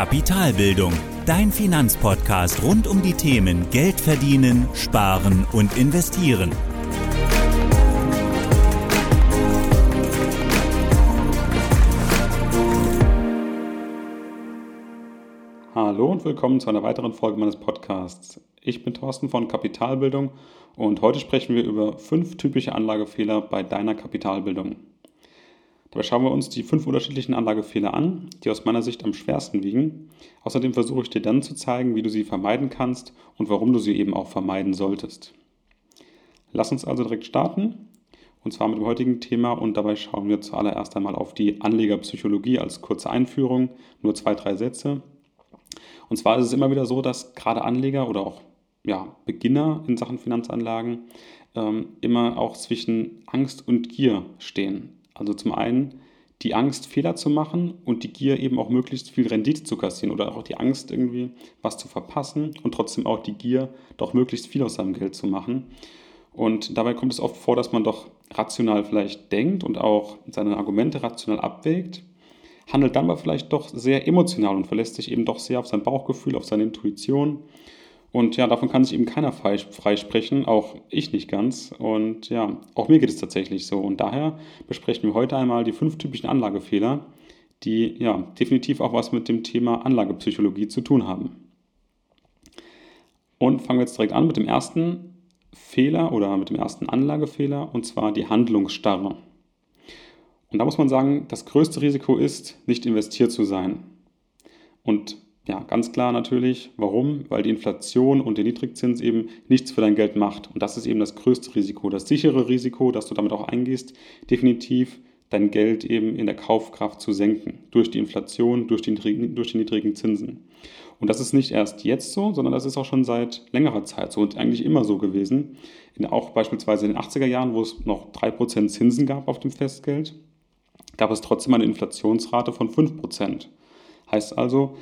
Kapitalbildung, dein Finanzpodcast rund um die Themen Geld verdienen, sparen und investieren. Hallo und willkommen zu einer weiteren Folge meines Podcasts. Ich bin Thorsten von Kapitalbildung und heute sprechen wir über fünf typische Anlagefehler bei deiner Kapitalbildung. Dabei schauen wir uns die fünf unterschiedlichen Anlagefehler an, die aus meiner Sicht am schwersten wiegen. Außerdem versuche ich dir dann zu zeigen, wie du sie vermeiden kannst und warum du sie eben auch vermeiden solltest. Lass uns also direkt starten. Und zwar mit dem heutigen Thema und dabei schauen wir zuallererst einmal auf die Anlegerpsychologie als kurze Einführung, nur zwei, drei Sätze. Und zwar ist es immer wieder so, dass gerade Anleger oder auch ja, Beginner in Sachen Finanzanlagen ähm, immer auch zwischen Angst und Gier stehen. Also zum einen die Angst, Fehler zu machen und die Gier eben auch möglichst viel Rendite zu kassieren oder auch die Angst irgendwie was zu verpassen und trotzdem auch die Gier, doch möglichst viel aus seinem Geld zu machen. Und dabei kommt es oft vor, dass man doch rational vielleicht denkt und auch seine Argumente rational abwägt, handelt dann aber vielleicht doch sehr emotional und verlässt sich eben doch sehr auf sein Bauchgefühl, auf seine Intuition und ja, davon kann sich eben keiner freisprechen, auch ich nicht ganz. Und ja, auch mir geht es tatsächlich so. Und daher besprechen wir heute einmal die fünf typischen Anlagefehler, die ja definitiv auch was mit dem Thema Anlagepsychologie zu tun haben. Und fangen wir jetzt direkt an mit dem ersten Fehler oder mit dem ersten Anlagefehler, und zwar die Handlungsstarre. Und da muss man sagen, das größte Risiko ist, nicht investiert zu sein. Und ja, ganz klar natürlich. Warum? Weil die Inflation und der Niedrigzins eben nichts für dein Geld macht. Und das ist eben das größte Risiko, das sichere Risiko, das du damit auch eingehst, definitiv dein Geld eben in der Kaufkraft zu senken. Durch die Inflation, durch die, durch die niedrigen Zinsen. Und das ist nicht erst jetzt so, sondern das ist auch schon seit längerer Zeit so und eigentlich immer so gewesen. In, auch beispielsweise in den 80er Jahren, wo es noch 3% Zinsen gab auf dem Festgeld, gab es trotzdem eine Inflationsrate von 5%. Heißt also,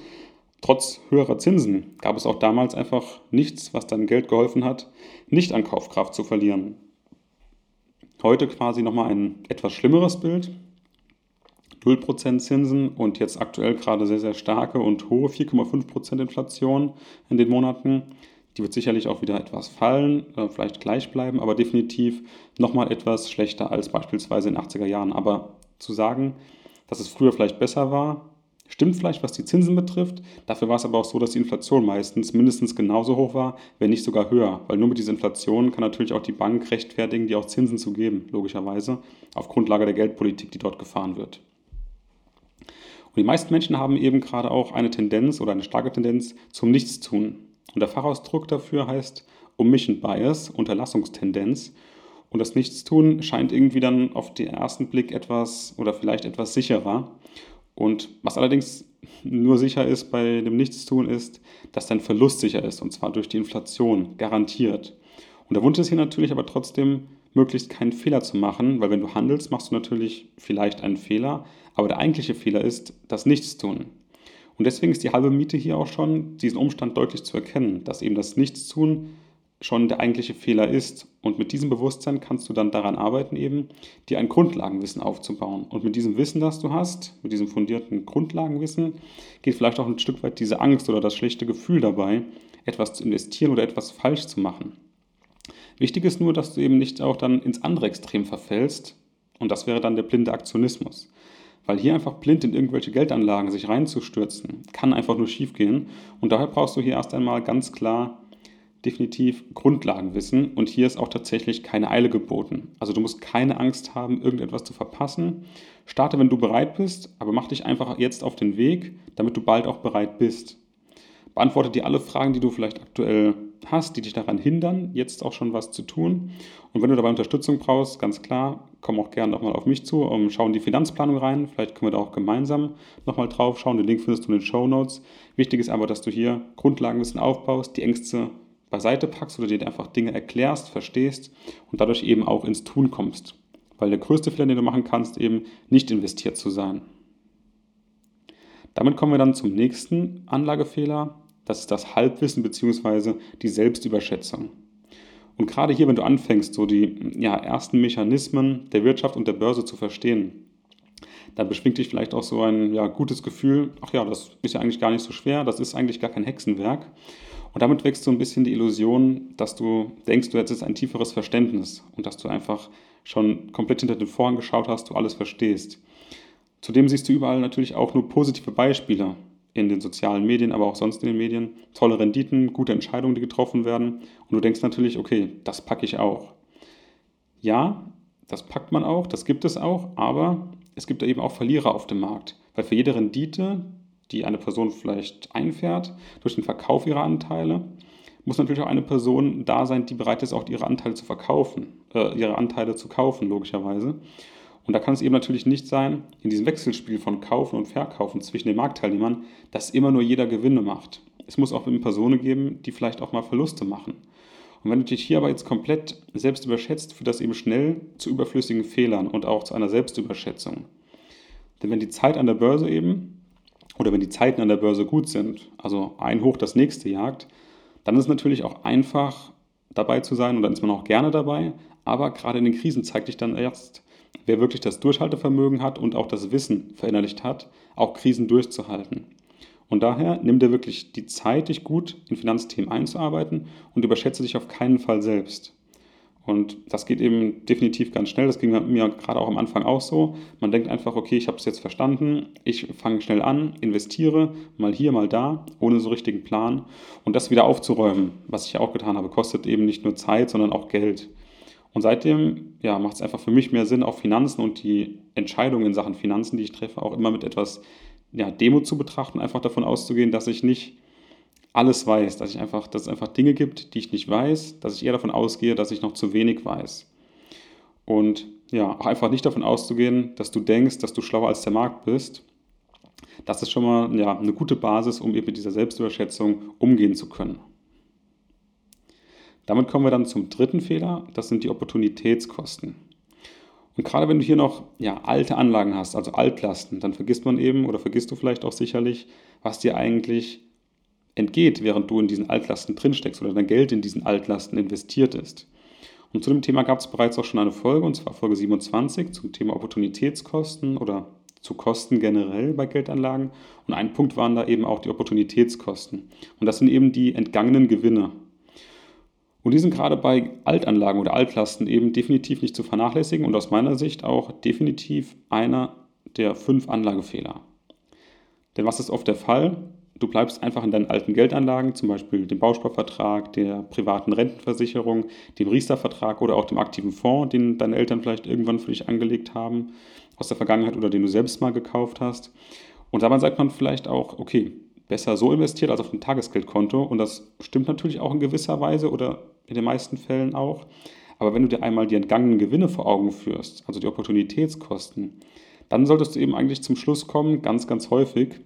Trotz höherer Zinsen gab es auch damals einfach nichts, was deinem Geld geholfen hat, nicht an Kaufkraft zu verlieren. Heute quasi nochmal ein etwas schlimmeres Bild. 0% Zinsen und jetzt aktuell gerade sehr, sehr starke und hohe 4,5% Inflation in den Monaten. Die wird sicherlich auch wieder etwas fallen, vielleicht gleich bleiben, aber definitiv nochmal etwas schlechter als beispielsweise in den 80er Jahren. Aber zu sagen, dass es früher vielleicht besser war, Stimmt vielleicht, was die Zinsen betrifft. Dafür war es aber auch so, dass die Inflation meistens mindestens genauso hoch war, wenn nicht sogar höher. Weil nur mit dieser Inflation kann natürlich auch die Bank rechtfertigen, die auch Zinsen zu geben, logischerweise, auf Grundlage der Geldpolitik, die dort gefahren wird. Und die meisten Menschen haben eben gerade auch eine Tendenz oder eine starke Tendenz zum Nichtstun. Und der Fachausdruck dafür heißt Omission Bias, Unterlassungstendenz. Und das Nichtstun scheint irgendwie dann auf den ersten Blick etwas oder vielleicht etwas sicherer. Und was allerdings nur sicher ist bei dem Nichtstun ist, dass dein Verlust sicher ist und zwar durch die Inflation, garantiert. Und der Wunsch ist hier natürlich aber trotzdem, möglichst keinen Fehler zu machen, weil wenn du handelst, machst du natürlich vielleicht einen Fehler, aber der eigentliche Fehler ist das Nichtstun. Und deswegen ist die halbe Miete hier auch schon, diesen Umstand deutlich zu erkennen, dass eben das Nichtstun schon der eigentliche Fehler ist. Und mit diesem Bewusstsein kannst du dann daran arbeiten, eben dir ein Grundlagenwissen aufzubauen. Und mit diesem Wissen, das du hast, mit diesem fundierten Grundlagenwissen, geht vielleicht auch ein Stück weit diese Angst oder das schlechte Gefühl dabei, etwas zu investieren oder etwas falsch zu machen. Wichtig ist nur, dass du eben nicht auch dann ins andere Extrem verfällst. Und das wäre dann der blinde Aktionismus. Weil hier einfach blind in irgendwelche Geldanlagen sich reinzustürzen, kann einfach nur schiefgehen. Und daher brauchst du hier erst einmal ganz klar definitiv Grundlagenwissen und hier ist auch tatsächlich keine Eile geboten. Also du musst keine Angst haben, irgendetwas zu verpassen. Starte, wenn du bereit bist, aber mach dich einfach jetzt auf den Weg, damit du bald auch bereit bist. Beantworte dir alle Fragen, die du vielleicht aktuell hast, die dich daran hindern, jetzt auch schon was zu tun. Und wenn du dabei Unterstützung brauchst, ganz klar, komm auch gerne nochmal auf mich zu, um, schau in die Finanzplanung rein. Vielleicht können wir da auch gemeinsam nochmal drauf schauen. Den Link findest du in den Show Notes. Wichtig ist aber, dass du hier Grundlagenwissen aufbaust, die Ängste beiseite packst oder dir einfach Dinge erklärst, verstehst und dadurch eben auch ins Tun kommst. Weil der größte Fehler, den du machen kannst, eben nicht investiert zu sein. Damit kommen wir dann zum nächsten Anlagefehler. Das ist das Halbwissen bzw. die Selbstüberschätzung. Und gerade hier, wenn du anfängst, so die ja, ersten Mechanismen der Wirtschaft und der Börse zu verstehen, dann beschwingt dich vielleicht auch so ein ja, gutes Gefühl, ach ja, das ist ja eigentlich gar nicht so schwer, das ist eigentlich gar kein Hexenwerk. Und damit wächst so ein bisschen die Illusion, dass du denkst, du hättest ein tieferes Verständnis und dass du einfach schon komplett hinter den Vorhang geschaut hast, du alles verstehst. Zudem siehst du überall natürlich auch nur positive Beispiele in den sozialen Medien, aber auch sonst in den Medien. Tolle Renditen, gute Entscheidungen, die getroffen werden. Und du denkst natürlich, okay, das packe ich auch. Ja, das packt man auch, das gibt es auch, aber es gibt eben auch Verlierer auf dem Markt. Weil für jede Rendite, die eine Person vielleicht einfährt, durch den Verkauf ihrer Anteile, muss natürlich auch eine Person da sein, die bereit ist, auch ihre Anteile zu verkaufen, äh, ihre Anteile zu kaufen, logischerweise. Und da kann es eben natürlich nicht sein, in diesem Wechselspiel von Kaufen und Verkaufen zwischen den Marktteilnehmern, dass immer nur jeder Gewinne macht. Es muss auch Personen geben, die vielleicht auch mal Verluste machen. Und wenn du dich hier aber jetzt komplett selbst überschätzt, führt das eben schnell zu überflüssigen Fehlern und auch zu einer Selbstüberschätzung. Denn wenn die Zeit an der Börse eben, oder wenn die Zeiten an der Börse gut sind, also ein Hoch das nächste jagt, dann ist es natürlich auch einfach dabei zu sein und dann ist man auch gerne dabei. Aber gerade in den Krisen zeigt sich dann erst, wer wirklich das Durchhaltevermögen hat und auch das Wissen verinnerlicht hat, auch Krisen durchzuhalten. Und daher nimm dir wirklich die Zeit, dich gut in Finanzthemen einzuarbeiten und überschätze dich auf keinen Fall selbst. Und das geht eben definitiv ganz schnell. Das ging mir gerade auch am Anfang auch so. Man denkt einfach, okay, ich habe es jetzt verstanden. Ich fange schnell an, investiere, mal hier, mal da, ohne so richtigen Plan. Und das wieder aufzuräumen, was ich auch getan habe, kostet eben nicht nur Zeit, sondern auch Geld. Und seitdem ja, macht es einfach für mich mehr Sinn, auch Finanzen und die Entscheidungen in Sachen Finanzen, die ich treffe, auch immer mit etwas ja, Demo zu betrachten, einfach davon auszugehen, dass ich nicht alles weiß, dass, ich einfach, dass es einfach Dinge gibt, die ich nicht weiß, dass ich eher davon ausgehe, dass ich noch zu wenig weiß. Und ja, auch einfach nicht davon auszugehen, dass du denkst, dass du schlauer als der Markt bist. Das ist schon mal ja, eine gute Basis, um eben mit dieser Selbstüberschätzung umgehen zu können. Damit kommen wir dann zum dritten Fehler, das sind die Opportunitätskosten. Und gerade wenn du hier noch ja, alte Anlagen hast, also Altlasten, dann vergisst man eben oder vergisst du vielleicht auch sicherlich, was dir eigentlich entgeht, während du in diesen Altlasten drinsteckst oder dein Geld in diesen Altlasten investiert ist. Und zu dem Thema gab es bereits auch schon eine Folge, und zwar Folge 27 zum Thema Opportunitätskosten oder zu Kosten generell bei Geldanlagen. Und ein Punkt waren da eben auch die Opportunitätskosten. Und das sind eben die entgangenen Gewinne. Und die sind gerade bei Altanlagen oder Altlasten eben definitiv nicht zu vernachlässigen und aus meiner Sicht auch definitiv einer der fünf Anlagefehler. Denn was ist oft der Fall? Du bleibst einfach in deinen alten Geldanlagen, zum Beispiel dem Bausparvertrag, der privaten Rentenversicherung, dem Riester-Vertrag oder auch dem aktiven Fonds, den deine Eltern vielleicht irgendwann für dich angelegt haben aus der Vergangenheit oder den du selbst mal gekauft hast. Und dabei sagt man vielleicht auch, okay, besser so investiert als auf dem Tagesgeldkonto. Und das stimmt natürlich auch in gewisser Weise oder in den meisten Fällen auch. Aber wenn du dir einmal die entgangenen Gewinne vor Augen führst, also die Opportunitätskosten, dann solltest du eben eigentlich zum Schluss kommen, ganz, ganz häufig,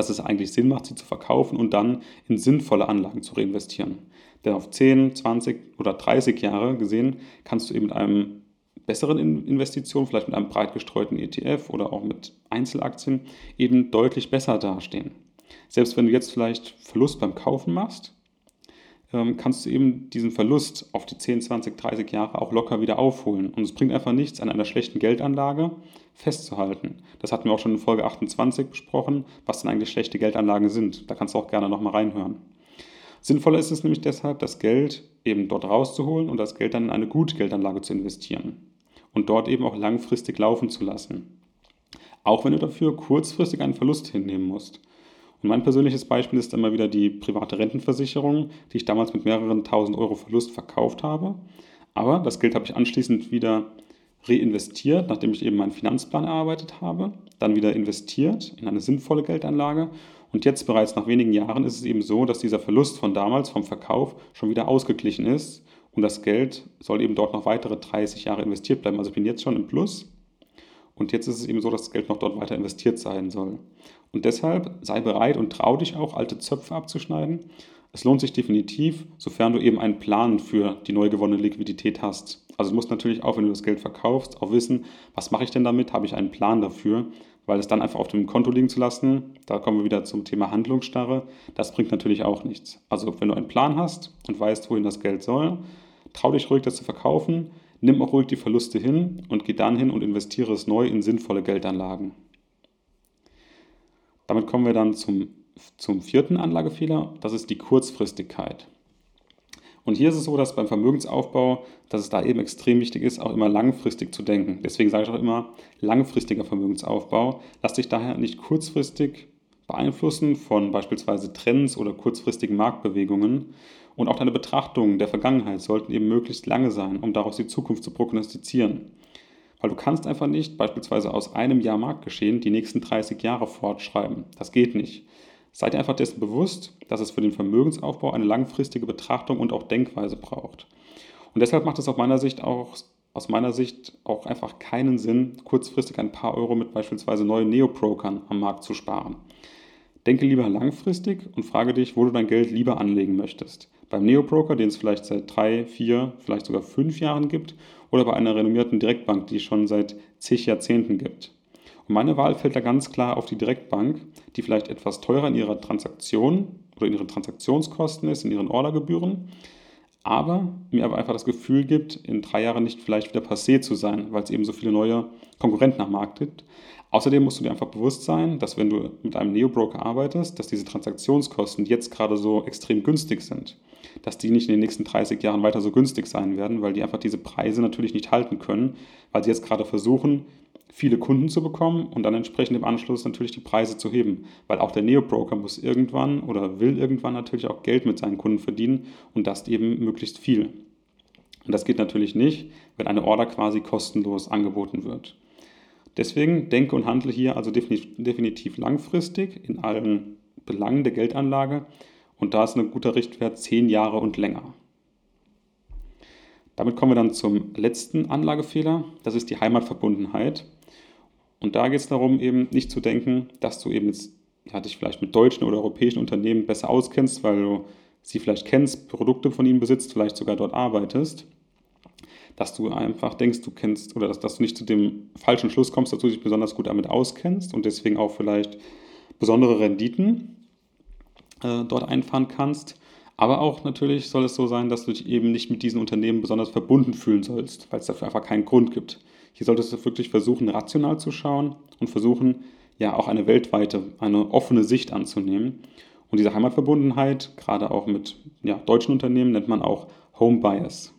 dass es eigentlich Sinn macht, sie zu verkaufen und dann in sinnvolle Anlagen zu reinvestieren. Denn auf 10, 20 oder 30 Jahre gesehen kannst du eben mit einem besseren Investition, vielleicht mit einem breit gestreuten ETF oder auch mit Einzelaktien, eben deutlich besser dastehen. Selbst wenn du jetzt vielleicht Verlust beim Kaufen machst, kannst du eben diesen Verlust auf die 10, 20, 30 Jahre auch locker wieder aufholen. Und es bringt einfach nichts, an einer schlechten Geldanlage festzuhalten. Das hatten wir auch schon in Folge 28 besprochen, was denn eigentlich schlechte Geldanlagen sind. Da kannst du auch gerne nochmal reinhören. Sinnvoller ist es nämlich deshalb, das Geld eben dort rauszuholen und das Geld dann in eine Gutgeldanlage zu investieren und dort eben auch langfristig laufen zu lassen. Auch wenn du dafür kurzfristig einen Verlust hinnehmen musst. Und mein persönliches Beispiel ist immer wieder die private Rentenversicherung, die ich damals mit mehreren tausend Euro Verlust verkauft habe. Aber das Geld habe ich anschließend wieder reinvestiert, nachdem ich eben meinen Finanzplan erarbeitet habe, dann wieder investiert in eine sinnvolle Geldanlage. Und jetzt bereits nach wenigen Jahren ist es eben so, dass dieser Verlust von damals vom Verkauf schon wieder ausgeglichen ist und das Geld soll eben dort noch weitere 30 Jahre investiert bleiben. Also ich bin jetzt schon im Plus und jetzt ist es eben so, dass das Geld noch dort weiter investiert sein soll. Und deshalb sei bereit und trau dich auch, alte Zöpfe abzuschneiden. Es lohnt sich definitiv, sofern du eben einen Plan für die neu gewonnene Liquidität hast. Also du musst natürlich auch, wenn du das Geld verkaufst, auch wissen, was mache ich denn damit? Habe ich einen Plan dafür? Weil es dann einfach auf dem Konto liegen zu lassen, da kommen wir wieder zum Thema Handlungsstarre, das bringt natürlich auch nichts. Also wenn du einen Plan hast und weißt, wohin das Geld soll, trau dich ruhig, das zu verkaufen. Nimm auch ruhig die Verluste hin und geh dann hin und investiere es neu in sinnvolle Geldanlagen. Damit kommen wir dann zum, zum vierten Anlagefehler, das ist die Kurzfristigkeit. Und hier ist es so, dass beim Vermögensaufbau, dass es da eben extrem wichtig ist, auch immer langfristig zu denken. Deswegen sage ich auch immer langfristiger Vermögensaufbau. Lass dich daher nicht kurzfristig beeinflussen von beispielsweise Trends oder kurzfristigen Marktbewegungen. Und auch deine Betrachtungen der Vergangenheit sollten eben möglichst lange sein, um daraus die Zukunft zu prognostizieren. Weil du kannst einfach nicht beispielsweise aus einem Jahr Marktgeschehen die nächsten 30 Jahre fortschreiben. Das geht nicht. Seid einfach dessen bewusst, dass es für den Vermögensaufbau eine langfristige Betrachtung und auch Denkweise braucht. Und deshalb macht es aus meiner Sicht auch aus meiner Sicht auch einfach keinen Sinn, kurzfristig ein paar Euro mit beispielsweise neuen Neobrokern am Markt zu sparen. Denke lieber langfristig und frage dich, wo du dein Geld lieber anlegen möchtest. Beim Neobroker, den es vielleicht seit drei, vier, vielleicht sogar fünf Jahren gibt, oder bei einer renommierten Direktbank, die es schon seit zig Jahrzehnten gibt. Und meine Wahl fällt da ganz klar auf die Direktbank, die vielleicht etwas teurer in ihrer Transaktion oder in ihren Transaktionskosten ist, in ihren Ordergebühren, aber mir aber einfach das Gefühl gibt, in drei Jahren nicht vielleicht wieder passé zu sein, weil es eben so viele neue Konkurrenten am Markt gibt. Außerdem musst du dir einfach bewusst sein, dass wenn du mit einem Neo-Broker arbeitest, dass diese Transaktionskosten jetzt gerade so extrem günstig sind. Dass die nicht in den nächsten 30 Jahren weiter so günstig sein werden, weil die einfach diese Preise natürlich nicht halten können, weil sie jetzt gerade versuchen, viele Kunden zu bekommen und dann entsprechend im Anschluss natürlich die Preise zu heben. Weil auch der Neo-Broker muss irgendwann oder will irgendwann natürlich auch Geld mit seinen Kunden verdienen und das eben möglichst viel. Und das geht natürlich nicht, wenn eine Order quasi kostenlos angeboten wird. Deswegen denke und handle hier also definitiv langfristig in allen Belangen der Geldanlage und da ist ein guter Richtwert 10 Jahre und länger. Damit kommen wir dann zum letzten Anlagefehler, das ist die Heimatverbundenheit. Und da geht es darum, eben nicht zu denken, dass du eben jetzt ja, dich vielleicht mit deutschen oder europäischen Unternehmen besser auskennst, weil du sie vielleicht kennst, Produkte von ihnen besitzt, vielleicht sogar dort arbeitest, dass du einfach denkst, du kennst oder dass, dass du nicht zu dem falschen Schluss kommst, dass du dich besonders gut damit auskennst und deswegen auch vielleicht besondere Renditen äh, dort einfahren kannst. Aber auch natürlich soll es so sein, dass du dich eben nicht mit diesen Unternehmen besonders verbunden fühlen sollst, weil es dafür einfach keinen Grund gibt. Hier solltest du wirklich versuchen, rational zu schauen und versuchen, ja auch eine weltweite, eine offene Sicht anzunehmen. Und diese Heimatverbundenheit, gerade auch mit ja, deutschen Unternehmen, nennt man auch Home Bias.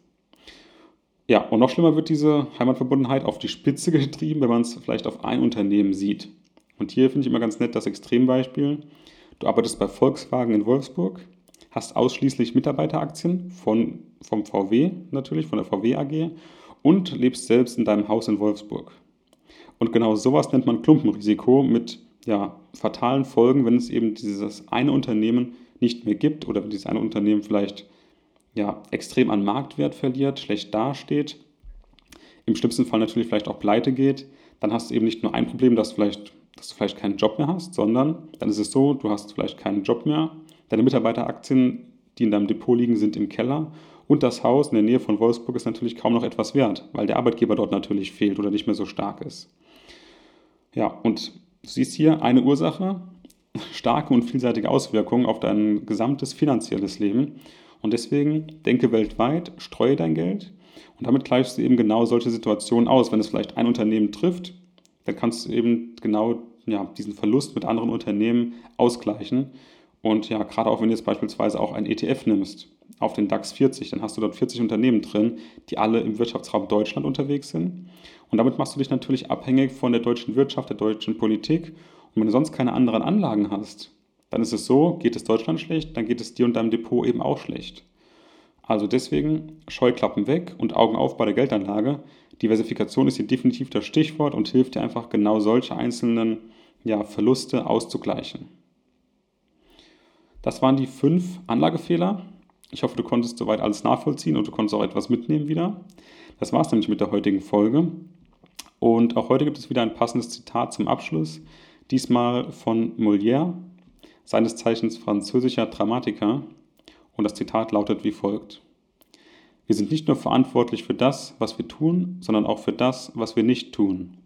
Ja, und noch schlimmer wird diese Heimatverbundenheit auf die Spitze getrieben, wenn man es vielleicht auf ein Unternehmen sieht. Und hier finde ich immer ganz nett das Extrembeispiel. Du arbeitest bei Volkswagen in Wolfsburg, hast ausschließlich Mitarbeiteraktien von, vom VW natürlich, von der VW AG und lebst selbst in deinem Haus in Wolfsburg. Und genau sowas nennt man Klumpenrisiko mit ja, fatalen Folgen, wenn es eben dieses eine Unternehmen nicht mehr gibt oder wenn dieses eine Unternehmen vielleicht ja, extrem an Marktwert verliert, schlecht dasteht, im schlimmsten Fall natürlich vielleicht auch pleite geht, dann hast du eben nicht nur ein Problem, dass, vielleicht, dass du vielleicht keinen Job mehr hast, sondern dann ist es so, du hast vielleicht keinen Job mehr, deine Mitarbeiteraktien, die in deinem Depot liegen, sind im Keller und das Haus in der Nähe von Wolfsburg ist natürlich kaum noch etwas wert, weil der Arbeitgeber dort natürlich fehlt oder nicht mehr so stark ist. Ja, und du siehst hier eine Ursache, starke und vielseitige Auswirkungen auf dein gesamtes finanzielles Leben. Und deswegen denke weltweit, streue dein Geld und damit gleichst du eben genau solche Situationen aus. Wenn es vielleicht ein Unternehmen trifft, dann kannst du eben genau ja, diesen Verlust mit anderen Unternehmen ausgleichen. Und ja, gerade auch wenn du jetzt beispielsweise auch ein ETF nimmst auf den DAX 40, dann hast du dort 40 Unternehmen drin, die alle im Wirtschaftsraum Deutschland unterwegs sind. Und damit machst du dich natürlich abhängig von der deutschen Wirtschaft, der deutschen Politik. Und wenn du sonst keine anderen Anlagen hast, dann ist es so, geht es Deutschland schlecht, dann geht es dir und deinem Depot eben auch schlecht. Also deswegen Scheuklappen weg und Augen auf bei der Geldanlage. Diversifikation ist hier definitiv das Stichwort und hilft dir einfach genau solche einzelnen ja, Verluste auszugleichen. Das waren die fünf Anlagefehler. Ich hoffe, du konntest soweit alles nachvollziehen und du konntest auch etwas mitnehmen wieder. Das war es nämlich mit der heutigen Folge. Und auch heute gibt es wieder ein passendes Zitat zum Abschluss. Diesmal von Molière, seines Zeichens französischer Dramatiker. Und das Zitat lautet wie folgt. Wir sind nicht nur verantwortlich für das, was wir tun, sondern auch für das, was wir nicht tun.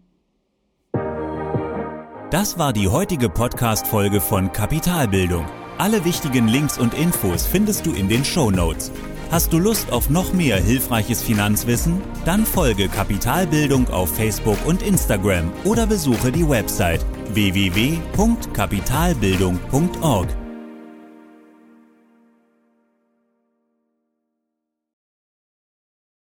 Das war die heutige Podcast-Folge von Kapitalbildung. Alle wichtigen Links und Infos findest du in den Show Notes. Hast du Lust auf noch mehr hilfreiches Finanzwissen? Dann folge Kapitalbildung auf Facebook und Instagram oder besuche die Website www.kapitalbildung.org.